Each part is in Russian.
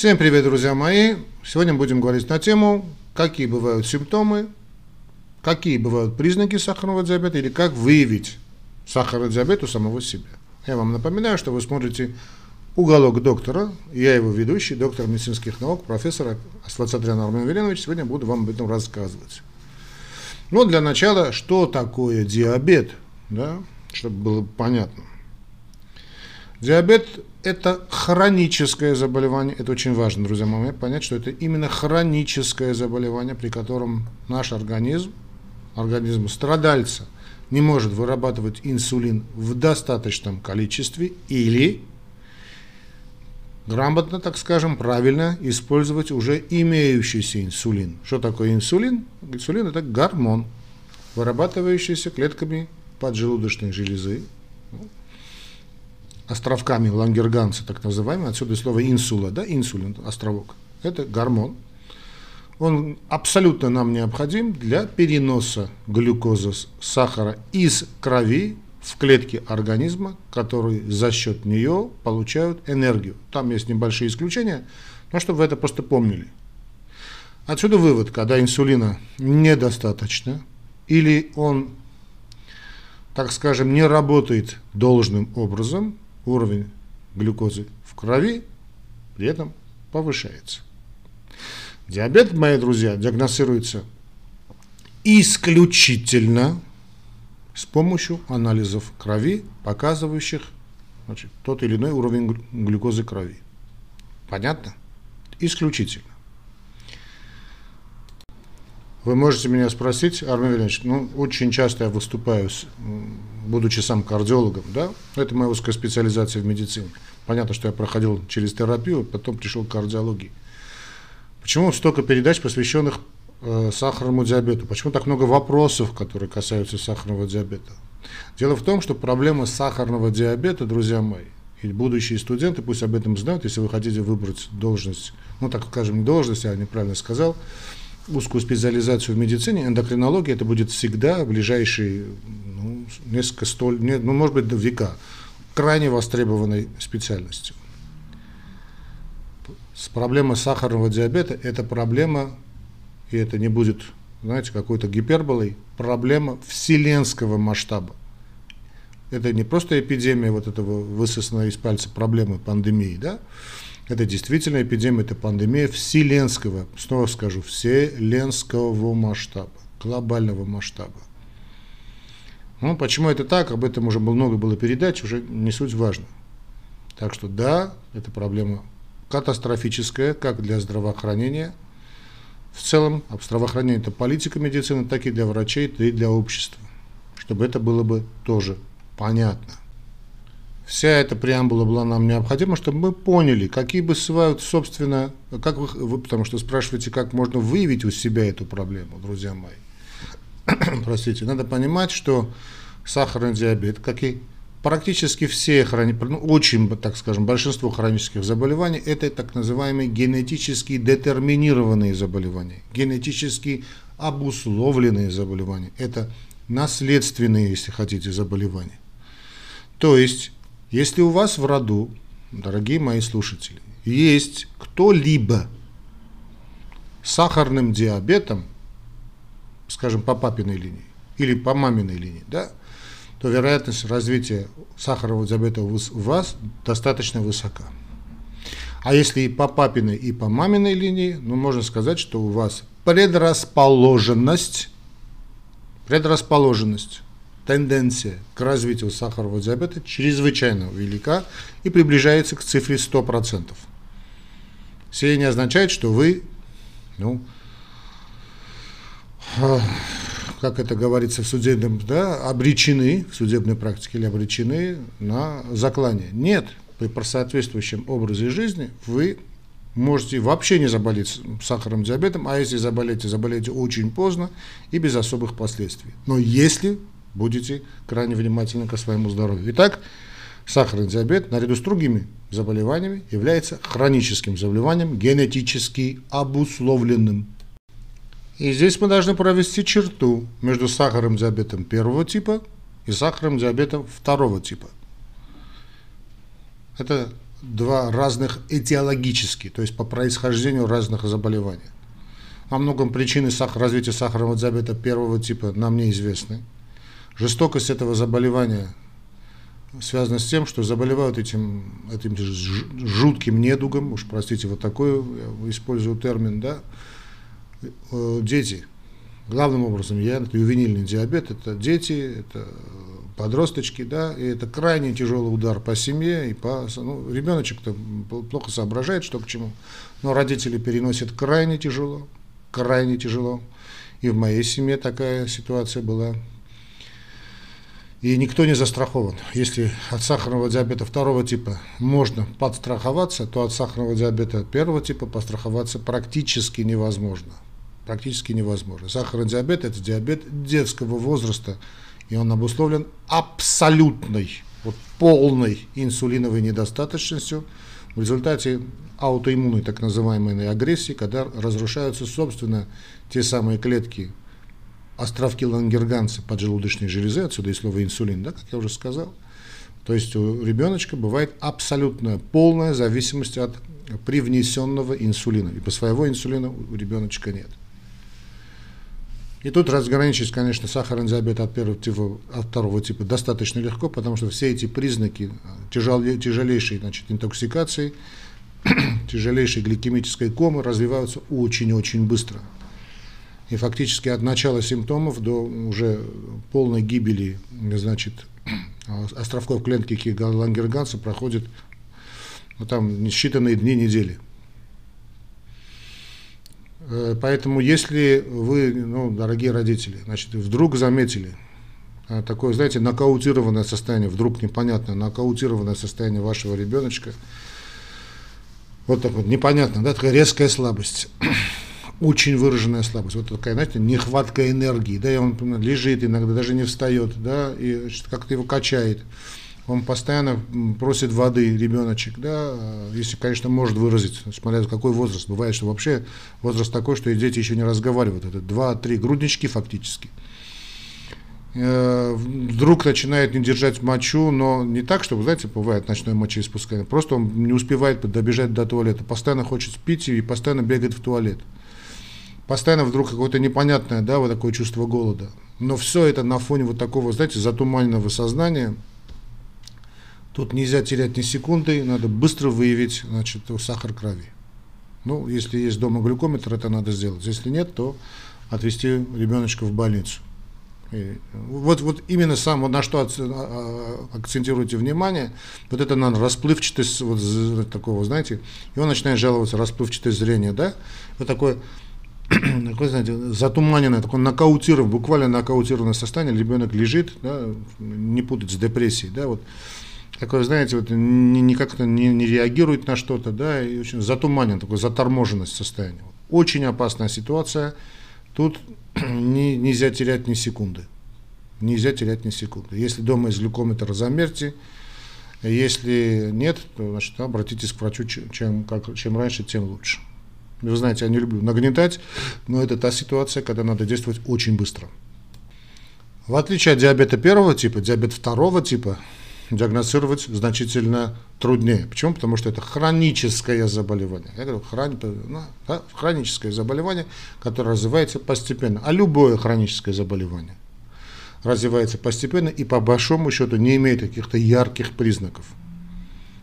Всем привет, друзья мои! Сегодня будем говорить на тему, какие бывают симптомы, какие бывают признаки сахарного диабета или как выявить сахарный диабет у самого себя. Я вам напоминаю, что вы смотрите «Уголок доктора». Я его ведущий, доктор медицинских наук, профессор Асфальцатрян Армен Веленович. Сегодня буду вам об этом рассказывать. Но для начала, что такое диабет, да, чтобы было понятно. Диабет – это хроническое заболевание. Это очень важно, друзья мои, понять, что это именно хроническое заболевание, при котором наш организм, организм страдальца, не может вырабатывать инсулин в достаточном количестве или грамотно, так скажем, правильно использовать уже имеющийся инсулин. Что такое инсулин? Инсулин – это гормон, вырабатывающийся клетками поджелудочной железы, островками лангерганца, так называемый, отсюда слово инсула, да, инсулин, островок. Это гормон. Он абсолютно нам необходим для переноса глюкозы, сахара из крови в клетки организма, которые за счет нее получают энергию. Там есть небольшие исключения, но чтобы вы это просто помнили. Отсюда вывод, когда инсулина недостаточно, или он, так скажем, не работает должным образом, уровень глюкозы в крови при этом повышается. Диабет, мои друзья, диагностируется исключительно с помощью анализов крови, показывающих значит, тот или иной уровень глюкозы крови. Понятно? Исключительно. Вы можете меня спросить, Армен Владимирович, ну, очень часто я выступаю, с, будучи сам кардиологом, да, это моя узкая специализация в медицине. Понятно, что я проходил через терапию, потом пришел к кардиологии. Почему столько передач, посвященных э, сахарному диабету? Почему так много вопросов, которые касаются сахарного диабета? Дело в том, что проблема сахарного диабета, друзья мои, и будущие студенты пусть об этом знают, если вы хотите выбрать должность, ну так скажем, не должность, я неправильно сказал, узкую специализацию в медицине, эндокринология это будет всегда ближайшие ну, несколько столь, ну, может быть, до века, крайне востребованной специальностью. С проблемой сахарного диабета это проблема, и это не будет, знаете, какой-то гиперболой, проблема вселенского масштаба. Это не просто эпидемия вот этого высосанной из пальца проблемы пандемии, да, это действительно эпидемия, это пандемия вселенского, снова скажу, вселенского масштаба, глобального масштаба. Ну, почему это так, об этом уже много было передач, уже не суть важно. Так что да, это проблема катастрофическая, как для здравоохранения, в целом, здравоохранение это политика медицины, так и для врачей, так и для общества, чтобы это было бы тоже понятно. Вся эта преамбула была нам необходима, чтобы мы поняли, какие бы бывают, собственно, как вы, вы, потому что спрашиваете, как можно выявить у себя эту проблему, друзья мои. Простите, надо понимать, что сахарный диабет, как и практически все хронические, ну, очень, так скажем, большинство хронических заболеваний, это так называемые генетически детерминированные заболевания, генетически обусловленные заболевания. Это наследственные, если хотите, заболевания. То есть если у вас в роду, дорогие мои слушатели, есть кто-либо с сахарным диабетом, скажем, по папиной линии или по маминой линии, да, то вероятность развития сахарного диабета у вас достаточно высока. А если и по папиной, и по маминой линии, ну, можно сказать, что у вас предрасположенность, предрасположенность тенденция к развитию сахарного диабета чрезвычайно велика и приближается к цифре 100%. Сие не означает, что вы, ну, как это говорится в судебном, да, обречены, в судебной практике или обречены на заклание. Нет, при соответствующем образе жизни вы можете вообще не заболеть сахарным диабетом, а если заболеете, заболеете очень поздно и без особых последствий. Но если будете крайне внимательны к своему здоровью. Итак, сахарный диабет наряду с другими заболеваниями является хроническим заболеванием, генетически обусловленным. И здесь мы должны провести черту между сахарным диабетом первого типа и сахарным диабетом второго типа. Это два разных этиологически, то есть по происхождению разных заболеваний. О многом причины развития сахарного диабета первого типа нам неизвестны. Жестокость этого заболевания связана с тем, что заболевают этим, этим жутким недугом, уж простите, вот такой я использую термин, да, э, дети. Главным образом я, это ювенильный диабет, это дети, это подросточки, да, и это крайне тяжелый удар по семье, и по, ну, ребеночек-то плохо соображает, что к чему, но родители переносят крайне тяжело, крайне тяжело, и в моей семье такая ситуация была, и никто не застрахован. Если от сахарного диабета второго типа можно подстраховаться, то от сахарного диабета первого типа постраховаться практически невозможно. Практически невозможно. Сахарный диабет – это диабет детского возраста, и он обусловлен абсолютной, вот полной инсулиновой недостаточностью в результате аутоиммунной так называемой агрессии, когда разрушаются, собственно, те самые клетки, островки лангерганца поджелудочной железы, отсюда и слово инсулин, да, как я уже сказал. То есть у ребеночка бывает абсолютная полная зависимость от привнесенного инсулина. И по своего инсулина у ребеночка нет. И тут разграничить, конечно, сахарный диабет от первого типа, от второго типа достаточно легко, потому что все эти признаки тяжел, тяжелейшей значит, интоксикации, тяжелейшей гликемической комы развиваются очень-очень быстро. И фактически от начала симптомов до уже полной гибели значит, островков клетки Лангерганса проходит ну, там считанные дни, недели. Э, поэтому если вы, ну, дорогие родители, значит, вдруг заметили э, такое, знаете, нокаутированное состояние, вдруг непонятное нокаутированное состояние вашего ребеночка, вот так вот, непонятно, да, такая резкая слабость, очень выраженная слабость, вот такая, знаете, нехватка энергии, да, и он лежит иногда, даже не встает, да, и как-то его качает, он постоянно просит воды, ребеночек, да, если, конечно, может выразить, смотря какой возраст. Бывает, что вообще возраст такой, что и дети еще не разговаривают. Это 2-3 груднички фактически. Э, вдруг начинает не держать мочу, но не так, чтобы, знаете, бывает ночное мочеиспускание. Просто он не успевает добежать до туалета. Постоянно хочет пить и постоянно бегает в туалет. Постоянно вдруг какое-то непонятное, да, вот такое чувство голода. Но все это на фоне вот такого, знаете, затуманенного сознания – Тут нельзя терять ни секунды, надо быстро выявить значит, сахар крови. Ну, если есть дома глюкометр, это надо сделать. Если нет, то отвезти ребеночка в больницу. И вот, вот именно сам, вот на что а, а, акцентируйте внимание, вот это надо расплывчатость вот такого, знаете, и он начинает жаловаться, расплывчатое зрение, да, вот такое, такое, знаете, затуманенное, такое нокаутированное, буквально нокаутированное состояние, ребенок лежит, да, не путать с депрессией, да, вот, такое, знаете, вот никак не, не реагирует на что-то, да, и очень затуманен, такой заторможенность состояния. Очень опасная ситуация. Тут не, нельзя терять ни секунды. Нельзя терять ни секунды. Если дома есть глюкометр, замерьте. Если нет, то значит, обратитесь к врачу, чем, как, чем раньше, тем лучше. Вы знаете, я не люблю нагнетать, но это та ситуация, когда надо действовать очень быстро. В отличие от диабета первого типа, диабет второго типа диагностировать значительно труднее. Почему? Потому что это хроническое заболевание. Я говорю, хрони, ну, да, хроническое заболевание, которое развивается постепенно. А любое хроническое заболевание развивается постепенно и по большому счету не имеет каких-то ярких признаков.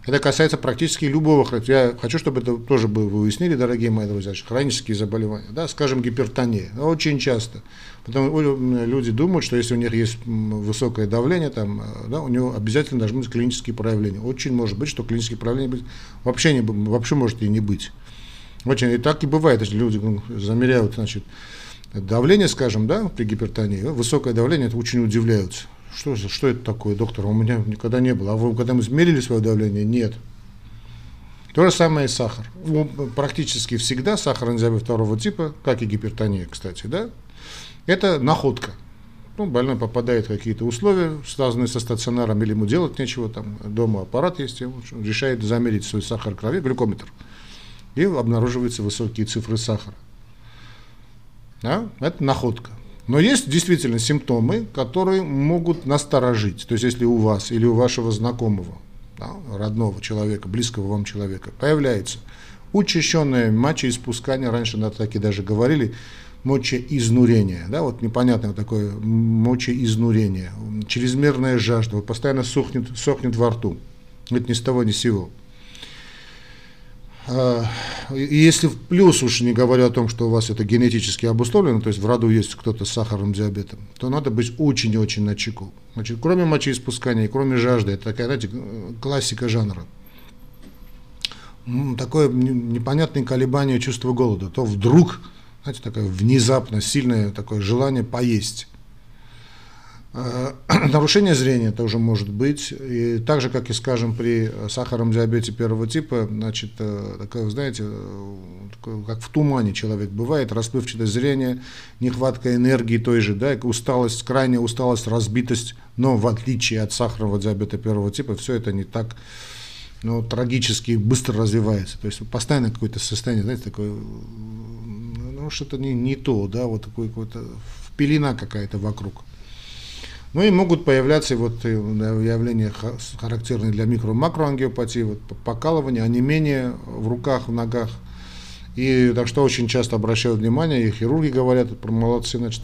Это касается практически любого Я хочу, чтобы это тоже вы выяснили, дорогие мои друзья, хронические заболевания, да, скажем, гипертония, очень часто. Потому люди думают, что если у них есть высокое давление, там, э, да, у него обязательно должны быть клинические проявления. Очень может быть, что клинические проявления вообще, не, вообще может и не быть. Очень, и так и бывает, если люди ну, замеряют, значит, давление, скажем, да, при гипертонии, высокое давление, это очень удивляются. Что, что это такое, доктор? У меня никогда не было. А вы когда мы измерили свое давление? Нет. То же самое и сахар. Ну, практически всегда сахарный диабет второго типа, как и гипертония, кстати, да, это находка. Ну, больной попадает в какие-то условия, связанные со стационаром, или ему делать нечего, там дома аппарат есть, он решает замерить свой сахар крови, глюкометр, и обнаруживаются высокие цифры сахара. Да? Это находка. Но есть действительно симптомы, которые могут насторожить. То есть если у вас или у вашего знакомого да, родного человека, близкого вам человека, появляется учащенное мочеиспускание, раньше на таки даже говорили, мочеизнурение, да, вот непонятное такое мочеизнурение, чрезмерная жажда, вот постоянно сохнет, сохнет во рту, это ни с того ни с сего. А, и если в плюс уж не говоря о том, что у вас это генетически обусловлено, то есть в роду есть кто-то с сахарным диабетом, то надо быть очень-очень на чеку. Значит, кроме мочеиспускания, кроме жажды, это такая, знаете, классика жанра. Такое непонятное колебание чувства голода. То вдруг, знаете, такое внезапно сильное такое желание поесть. Э, нарушение зрения тоже может быть, и так же, как и, скажем, при сахарном диабете первого типа, значит, э, такое, знаете, э, как в тумане человек бывает, расплывчатое зрение, нехватка энергии той же, да, усталость, крайняя усталость, разбитость, но в отличие от сахарного диабета первого типа, все это не так ну, трагически быстро развивается, то есть постоянно какое-то состояние, знаете, такое, ну, что-то не, не то, да, вот такое какое-то пелена какая-то вокруг. Ну и могут появляться вот э, явления, характерные для микро-макроангиопатии, вот покалывание, онемение в руках, в ногах. И так что очень часто обращают внимание, и хирурги говорят, молодцы, значит,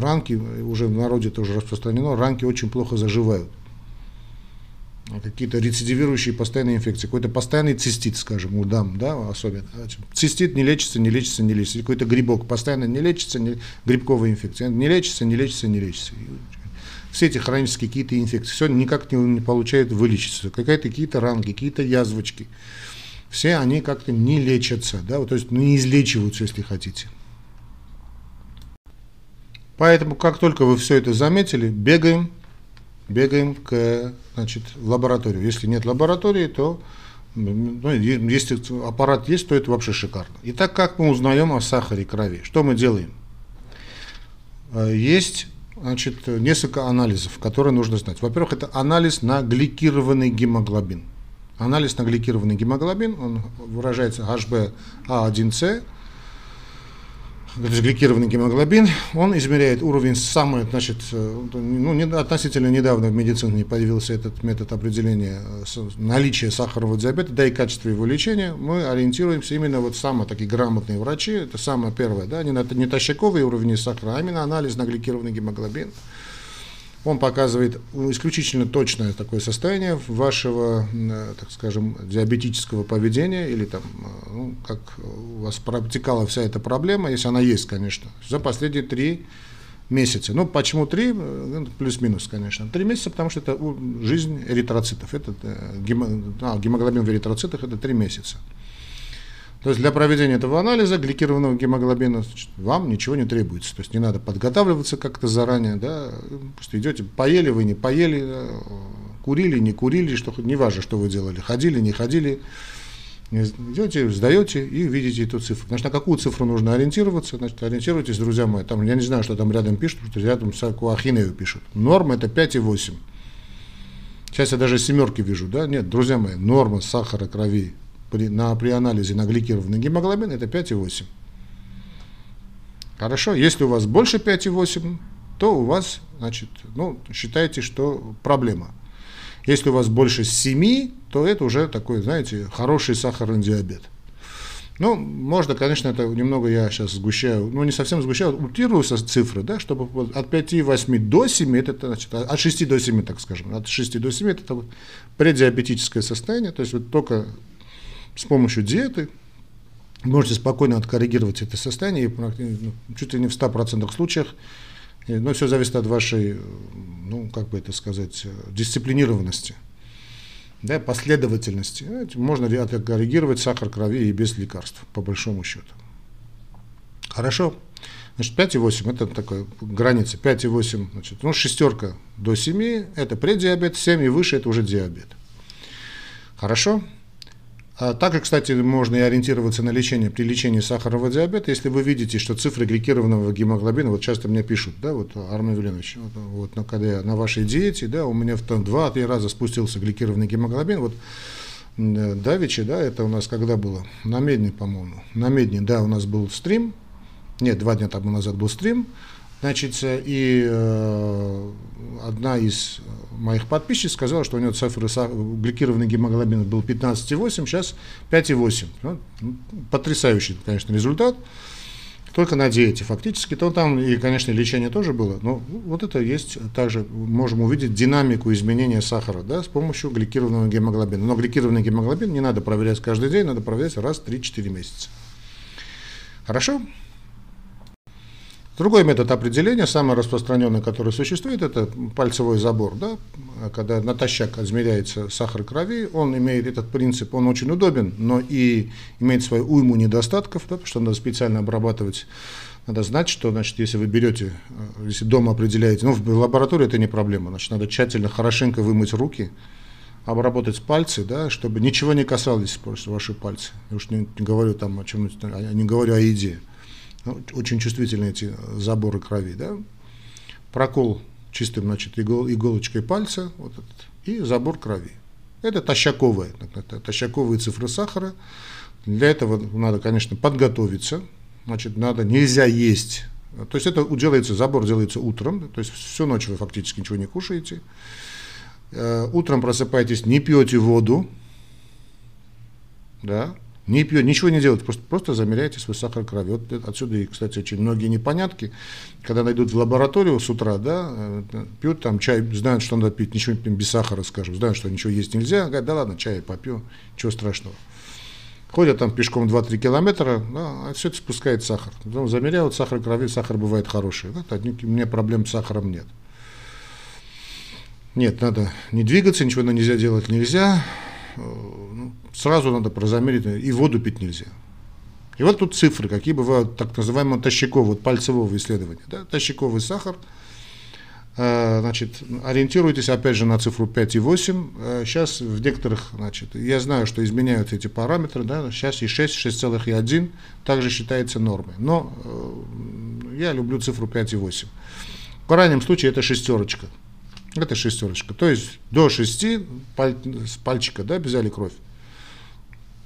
ранки, уже в народе тоже распространено, ранки очень плохо заживают. Какие-то рецидивирующие постоянные инфекции, какой-то постоянный цистит, скажем, у дам, да, особенно. Цистит не лечится, не лечится, не лечится. Какой-то грибок постоянно не лечится, не, грибковая инфекция, не лечится, не лечится, не лечится все эти хронические какие-то инфекции, все никак не, не получают вылечиться, какие-то какие-то ранги, какие-то язвочки, все они как-то не лечатся, да, вот, то есть не излечиваются, если хотите. Поэтому, как только вы все это заметили, бегаем, бегаем к, значит, в лабораторию. Если нет лаборатории, то ну, если аппарат есть, то это вообще шикарно. Итак, как мы узнаем о сахаре крови? Что мы делаем? Э, есть значит, несколько анализов, которые нужно знать. Во-первых, это анализ на гликированный гемоглобин. Анализ на гликированный гемоглобин, он выражается HbA1c, гликированный гемоглобин, он измеряет уровень самый, значит, ну, не, относительно недавно в медицине появился этот метод определения э, наличия сахарного диабета, да и качества его лечения, мы ориентируемся именно вот самые такие грамотные врачи, это самое первое, да, не, не тащаковый уровень сахара, а именно анализ на гликированный гемоглобин. Он показывает исключительно точное такое состояние вашего, э, так скажем, диабетического поведения или там, э, ну, как у вас протекала вся эта проблема, если она есть, конечно, за последние три месяца. Ну, почему три? Э, ну, плюс-минус, конечно. Три месяца, потому что это жизнь эритроцитов. Это, а, гемоглобин в эритроцитах – это три месяца. То есть для проведения этого анализа гликированного гемоглобина значит, вам ничего не требуется. То есть не надо подготавливаться как-то заранее, да, просто идете, поели вы, не поели, курили, не курили, что не важно, что вы делали, ходили, не ходили, идете, сдаете и видите эту цифру. Значит, на какую цифру нужно ориентироваться? Значит, ориентируйтесь, друзья мои, там, я не знаю, что там рядом пишут, что рядом всякую ахинею пишут. Норма это 5,8. Сейчас я даже семерки вижу, да? Нет, друзья мои, норма сахара крови при, на, при анализе на гликированный гемоглобин это 5,8. Хорошо, если у вас больше 5,8, то у вас, значит, ну, считайте, что проблема. Если у вас больше 7, то это уже такой, знаете, хороший сахарный диабет. Ну, можно, конечно, это немного я сейчас сгущаю, ну, не совсем сгущаю, утрирую со цифры, да, чтобы от 5,8 до 7, это, значит, от 6 до 7, так скажем, от 6 до 7 это преддиабетическое состояние, то есть вот только с помощью диеты можете спокойно откоррегировать это состояние, ну, чуть ли не в 100% случаях, но все зависит от вашей, ну, как бы это сказать, дисциплинированности, да, последовательности. Можно откоррегировать сахар крови и без лекарств, по большому счету. Хорошо. Значит, 5,8 это такая граница. 5,8, значит, ну, шестерка до 7 это преддиабет, 7 и выше это уже диабет. Хорошо? А также, кстати, можно и ориентироваться на лечение при лечении сахарного диабета, если вы видите, что цифры гликированного гемоглобина, вот часто мне пишут, да, вот Армен Велинович, вот, вот ну, когда я на вашей диете, да, у меня в два-три раза спустился гликированный гемоглобин, вот Давичи, да, это у нас когда было? На Медне, по-моему. На Медне, да, у нас был стрим, нет, два дня тому назад был стрим, значит, и э, одна из моих подписчиков сказала, что у него цифры гликированный гемоглобин был 15,8, сейчас 5,8. Ну, потрясающий, конечно, результат. Только на диете фактически. То там и, конечно, лечение тоже было. Но вот это есть также, можем увидеть динамику изменения сахара да, с помощью гликированного гемоглобина. Но гликированный гемоглобин не надо проверять каждый день, надо проверять раз в 3-4 месяца. Хорошо? Другой метод определения, самый распространенный, который существует, это пальцевой забор. Да? Когда натощак измеряется сахар крови, он имеет этот принцип, он очень удобен, но и имеет свою уйму недостатков, да, потому что надо специально обрабатывать. Надо знать, что, значит, если вы берете, э, если дома определяете, ну, в лаборатории это не проблема, значит, надо тщательно, хорошенько вымыть руки, обработать пальцы, да, чтобы ничего не касалось просто ваши пальцы. Я уж не, не говорю там о чем не говорю о еде. Ну, очень чувствительны эти заборы крови, да, прокол чистым, значит, игол, иголочкой пальца, вот этот, и забор крови. Это тощаковые, это тощаковые цифры сахара. Для этого надо, конечно, подготовиться, значит, надо, нельзя есть. То есть это делается, забор делается утром, то есть всю ночь вы фактически ничего не кушаете. Э, утром просыпаетесь, не пьете воду, да, не пьет, ничего не делает, просто, просто замеряете свой сахар крови. Вот отсюда и, кстати, очень многие непонятки, когда найдут в лабораторию с утра, да, э, пьют там чай, знают, что надо пить, ничего без сахара, скажем, знают, что ничего есть нельзя, говорят, да ладно, чай попью, ничего страшного. Ходят там пешком 2-3 километра, да, а все это спускает сахар. Потом замеряют сахар крови, сахар бывает хороший. Да, у меня проблем с сахаром нет. Нет, надо не двигаться, ничего нельзя делать нельзя. Э, ну, сразу надо прозамерить, и воду пить нельзя. И вот тут цифры, какие бывают так называемого тощакового, вот пальцевого исследования. Да? Тощаковый сахар, э, значит, ориентируйтесь опять же на цифру 5,8. Сейчас э, в некоторых, значит, я знаю, что изменяют эти параметры, да, сейчас и 6, 6,1 также считается нормой. Но я люблю цифру 5,8. В крайнем случае это шестерочка. Это шестерочка. То есть до 6 паль, с пальчика да, взяли кровь.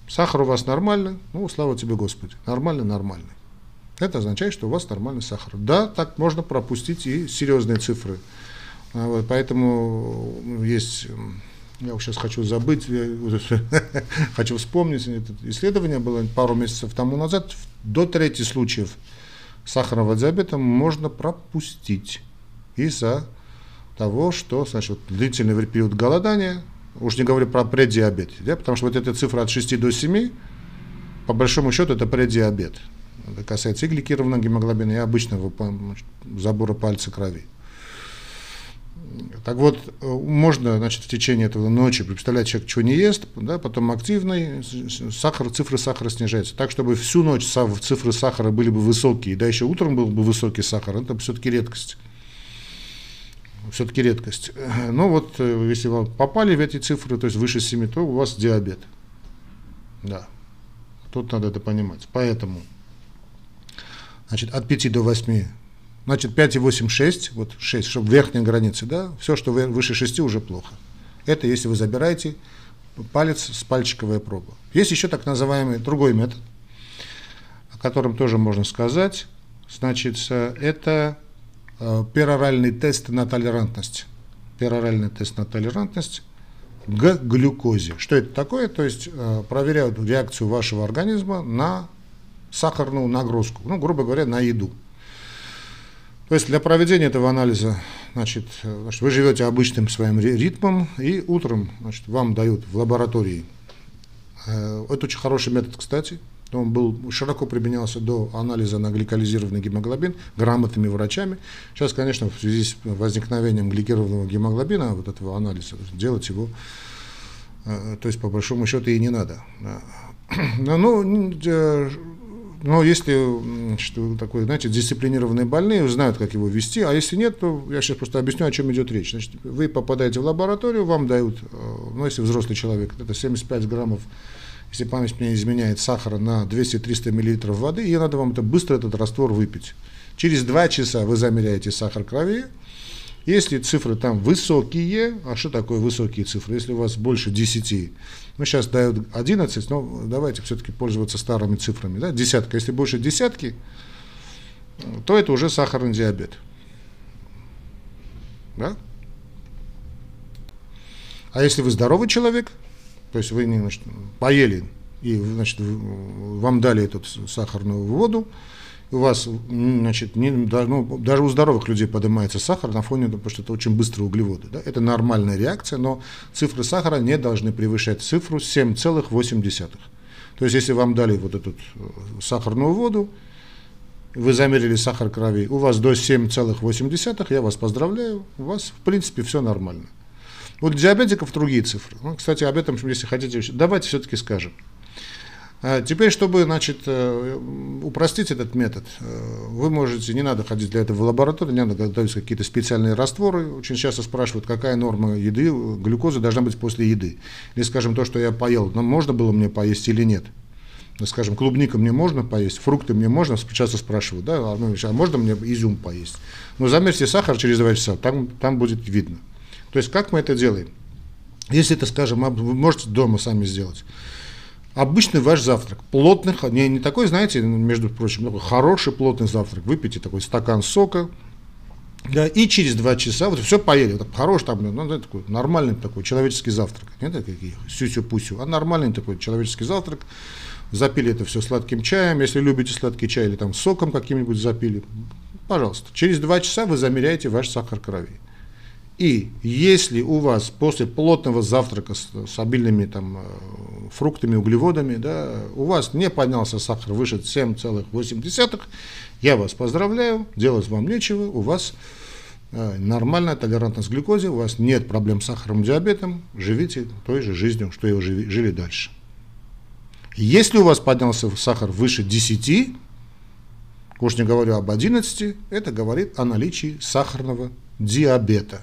Сахар у вас нормальный, ну, слава тебе, Господи, нормальный, нормальный. Это означает, что у вас нормальный сахар. Да, так можно пропустить и серьезные цифры. А вот, поэтому есть, я сейчас хочу забыть, хочу вспомнить, это исследование было пару месяцев тому назад, до трети случаев сахарного диабета можно пропустить из-за того, что значит, длительный период голодания, уж не говорю про преддиабет, да, потому что вот эта цифра от 6 до 7, по большому счету, это преддиабет. Это касается и гликированного гемоглобина, и обычного забора пальца крови. Так вот, можно значит, в течение этого ночи представлять, человек чего не ест, да, потом активный, сахар, цифры сахара снижаются. Так, чтобы всю ночь цифры сахара были бы высокие, да еще утром был бы высокий сахар, это все-таки редкость все-таки редкость. Ну вот, э, если вы попали в эти цифры, то есть выше 7, то у вас диабет. Да. Тут надо это понимать. Поэтому, значит, от 5 до 8, значит, 5 и 8, 6, вот 6, чтобы верхняя граница, да, все, что выше 6, уже плохо. Это если вы забираете палец с пальчиковой пробы. Есть еще так называемый другой метод, о котором тоже можно сказать. Значит, э, это пероральный тест на толерантность. Пероральный тест на толерантность к глюкозе. Что это такое? То есть э, проверяют реакцию вашего организма на сахарную нагрузку, ну, грубо говоря, на еду. То есть для проведения этого анализа, значит, э, значит вы живете обычным своим ритмом, и утром значит, вам дают в лаборатории. Это очень хороший метод, кстати, он был, широко применялся до анализа на гликализированный гемоглобин грамотными врачами. Сейчас, конечно, в связи с возникновением гликированного гемоглобина, вот этого анализа, делать его, э, то есть по большому счету и не надо. Ну, но если что такой, знаете, дисциплинированные больные знают, как его вести, а если нет, то я сейчас просто объясню, о чем идет речь. Значит, вы попадаете в лабораторию, вам дают, э, ну, если взрослый человек, это 75 граммов если память мне изменяет, сахара на 200-300 мл воды, и надо вам это быстро этот раствор выпить. Через 2 часа вы замеряете сахар крови. Если цифры там высокие, а что такое высокие цифры? Если у вас больше 10, ну сейчас дают 11, но давайте все-таки пользоваться старыми цифрами, да, десятка. Если больше десятки, то это уже сахарный диабет. Да? А если вы здоровый человек, то есть вы значит, поели и значит, вам дали эту сахарную воду, у вас, значит, не, ну, даже у здоровых людей поднимается сахар на фоне, потому что это очень быстрые углеводы. Да? Это нормальная реакция, но цифры сахара не должны превышать цифру 7,8. То есть, если вам дали вот эту э, сахарную воду, вы замерили сахар крови, у вас до 7,8, я вас поздравляю, у вас, в принципе, все нормально. Вот диабетиков другие цифры. Ну, кстати, об этом, если хотите, давайте все-таки скажем. А теперь, чтобы значит, э, упростить этот метод, э, вы можете, не надо ходить для этого в лабораторию, не надо готовить какие-то специальные растворы. Очень часто спрашивают, какая норма еды, глюкозы должна быть после еды. Или, скажем, то, что я поел, но можно было мне поесть или нет. Ну, скажем, клубника мне можно поесть, фрукты мне можно, часто спрашивают, да, а, ну, а можно мне изюм поесть? Но замерьте сахар через 2 часа, там, там будет видно. То есть, как мы это делаем? Если это, скажем, вы можете дома сами сделать. Обычный ваш завтрак, плотный, не, не такой, знаете, между прочим, такой хороший плотный завтрак, выпейте такой стакан сока, да, и через два часа, вот все поели, вот, хороший там, ну, ну такой нормальный такой человеческий завтрак, не такие сюсю-пусю, а нормальный такой человеческий завтрак, запили это все сладким чаем, если любите сладкий чай или там соком каким-нибудь запили, пожалуйста, через два часа вы замеряете ваш сахар крови. И если у вас после плотного завтрака с, с обильными там, э, фруктами, углеводами, да, у вас не поднялся сахар выше 7,8, я вас поздравляю, делать вам нечего, у вас э, нормальная толерантность к глюкозе, у вас нет проблем с сахарным диабетом, живите той же жизнью, что и вы жили, дальше. Если у вас поднялся сахар выше 10, уж не говорю об 11, это говорит о наличии сахарного диабета.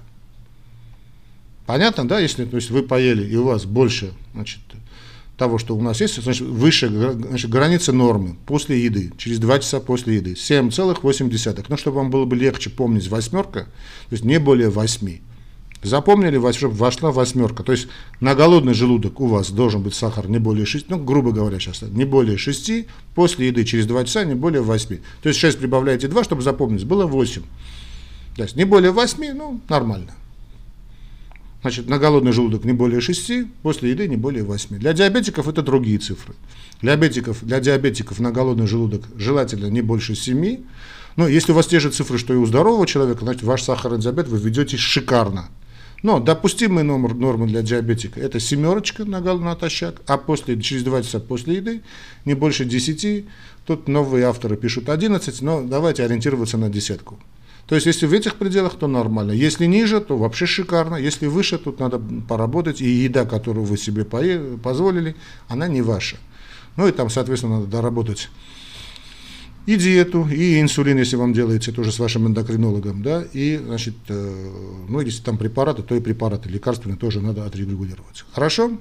Понятно, да, если то есть вы поели и у вас больше значит, того, что у нас есть, значит, выше значит, граница нормы после еды, через 2 часа после еды, 7,8. Ну, чтобы вам было бы легче помнить восьмерка, то есть не более 8. Запомнили, чтобы вошла восьмерка. То есть на голодный желудок у вас должен быть сахар не более 6, ну, грубо говоря, сейчас, не более 6, после еды через 2 часа не более 8. То есть 6 прибавляете 2, чтобы запомнить, было 8. То есть не более 8, ну, нормально. Значит, на голодный желудок не более 6, после еды не более 8. Для диабетиков это другие цифры. Для диабетиков, для диабетиков на голодный желудок желательно не больше 7. Но если у вас те же цифры, что и у здорового человека, значит, ваш сахарный диабет вы ведете шикарно. Но допустимый номер нормы для диабетика это семерочка на, натощак, а после, через 2 часа после еды не больше 10. Тут новые авторы пишут 11, но давайте ориентироваться на десятку. То есть, если в этих пределах, то нормально. Если ниже, то вообще шикарно. Если выше, тут надо поработать. И еда, которую вы себе позволили, она не ваша. Ну и там, соответственно, надо доработать и диету, и инсулин, если вам делаете, тоже с вашим эндокринологом, да, и, значит, э, ну, если там препараты, то и препараты лекарственные тоже надо отрегулировать. Хорошо?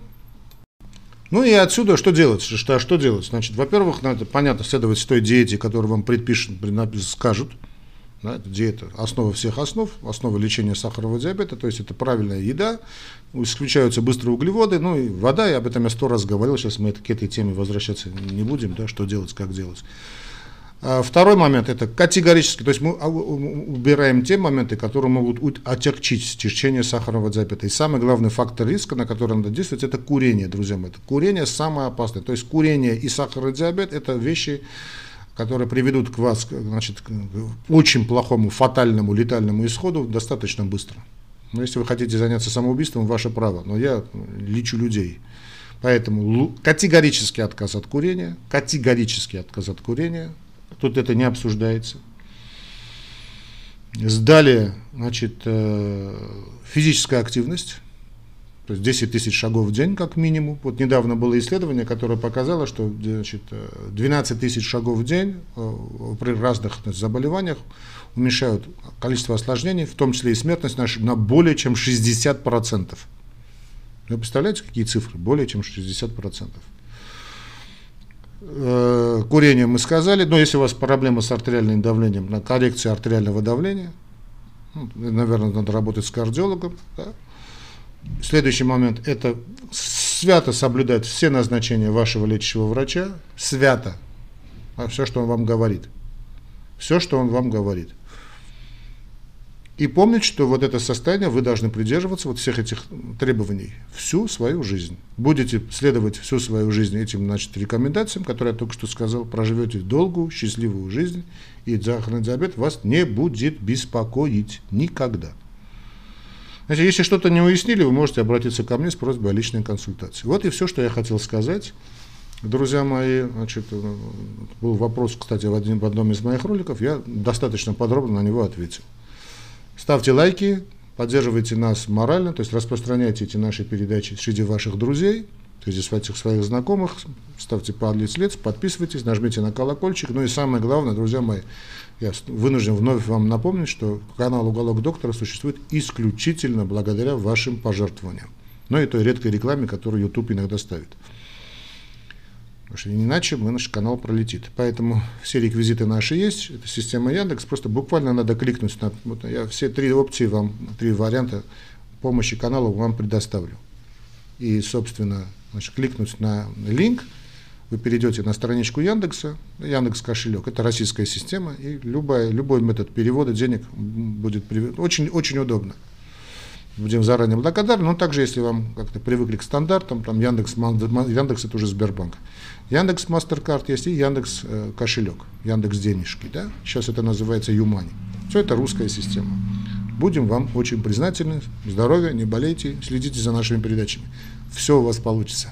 Ну и отсюда что делать? Что, что делать? Значит, во-первых, надо, понятно, следовать той диете, которую вам предпишут, скажут, да, диета – основа всех основ, основа лечения сахарного диабета, то есть это правильная еда, исключаются быстрые углеводы, ну и вода, я об этом я сто раз говорил, сейчас мы к этой теме возвращаться не будем, да, что делать, как делать. А второй момент – это категорически, то есть мы убираем те моменты, которые могут отягчить течение сахарного диабета. И самый главный фактор риска, на который надо действовать, это курение, друзья мои. Это курение самое опасное. То есть курение и сахарный диабет – это вещи, которые приведут к вас значит, к очень плохому, фатальному, летальному исходу достаточно быстро. Но если вы хотите заняться самоубийством, ваше право, но я лечу людей. Поэтому категорический отказ от курения, категорический отказ от курения, тут это не обсуждается. Далее, значит, э, физическая активность, то есть 10 тысяч шагов в день как минимум. Вот недавно было исследование, которое показало, что значит, 12 тысяч шагов в день э, при разных заболеваниях уменьшают количество осложнений, в том числе и смертность нашу, на более чем 60%. Вы представляете, какие цифры? Более чем 60%. Э, курение мы сказали, но если у вас проблемы с артериальным давлением, на коррекции артериального давления, ну, наверное, надо работать с кардиологом, да, Следующий момент – это свято соблюдать все назначения вашего лечащего врача, свято, а все, что он вам говорит. Все, что он вам говорит. И помнить, что вот это состояние вы должны придерживаться вот всех этих требований всю свою жизнь. Будете следовать всю свою жизнь этим значит, рекомендациям, которые я только что сказал, проживете долгую, счастливую жизнь, и диабет вас не будет беспокоить никогда. Значит, если что-то не уяснили, вы можете обратиться ко мне с просьбой о личной консультации. Вот и все, что я хотел сказать. Друзья мои, значит, был вопрос, кстати, в, один, в одном из моих роликов, я достаточно подробно на него ответил. Ставьте лайки, поддерживайте нас морально, то есть распространяйте эти наши передачи среди ваших друзей, среди своих, своих знакомых, ставьте палец лет, подписывайтесь, нажмите на колокольчик. Ну и самое главное, друзья мои, я вынужден вновь вам напомнить, что канал «Уголок доктора» существует исключительно благодаря вашим пожертвованиям. Но и той редкой рекламе, которую YouTube иногда ставит. Потому что иначе мы, наш канал пролетит. Поэтому все реквизиты наши есть. Это система Яндекс. Просто буквально надо кликнуть на... Вот я все три опции вам, три варианта помощи каналу вам предоставлю. И, собственно, значит, кликнуть на линк, вы перейдете на страничку Яндекса, Яндекс кошелек, это российская система, и любой, любой метод перевода денег будет очень, очень удобно будем заранее благодарны, но также, если вам как-то привыкли к стандартам, там Яндекс, Яндекс это уже Сбербанк. Яндекс Мастеркард есть и Яндекс э, кошелек, Яндекс денежки, да? сейчас это называется Юмани. Все это русская система. Будем вам очень признательны. Здоровья, не болейте, следите за нашими передачами. Все у вас получится.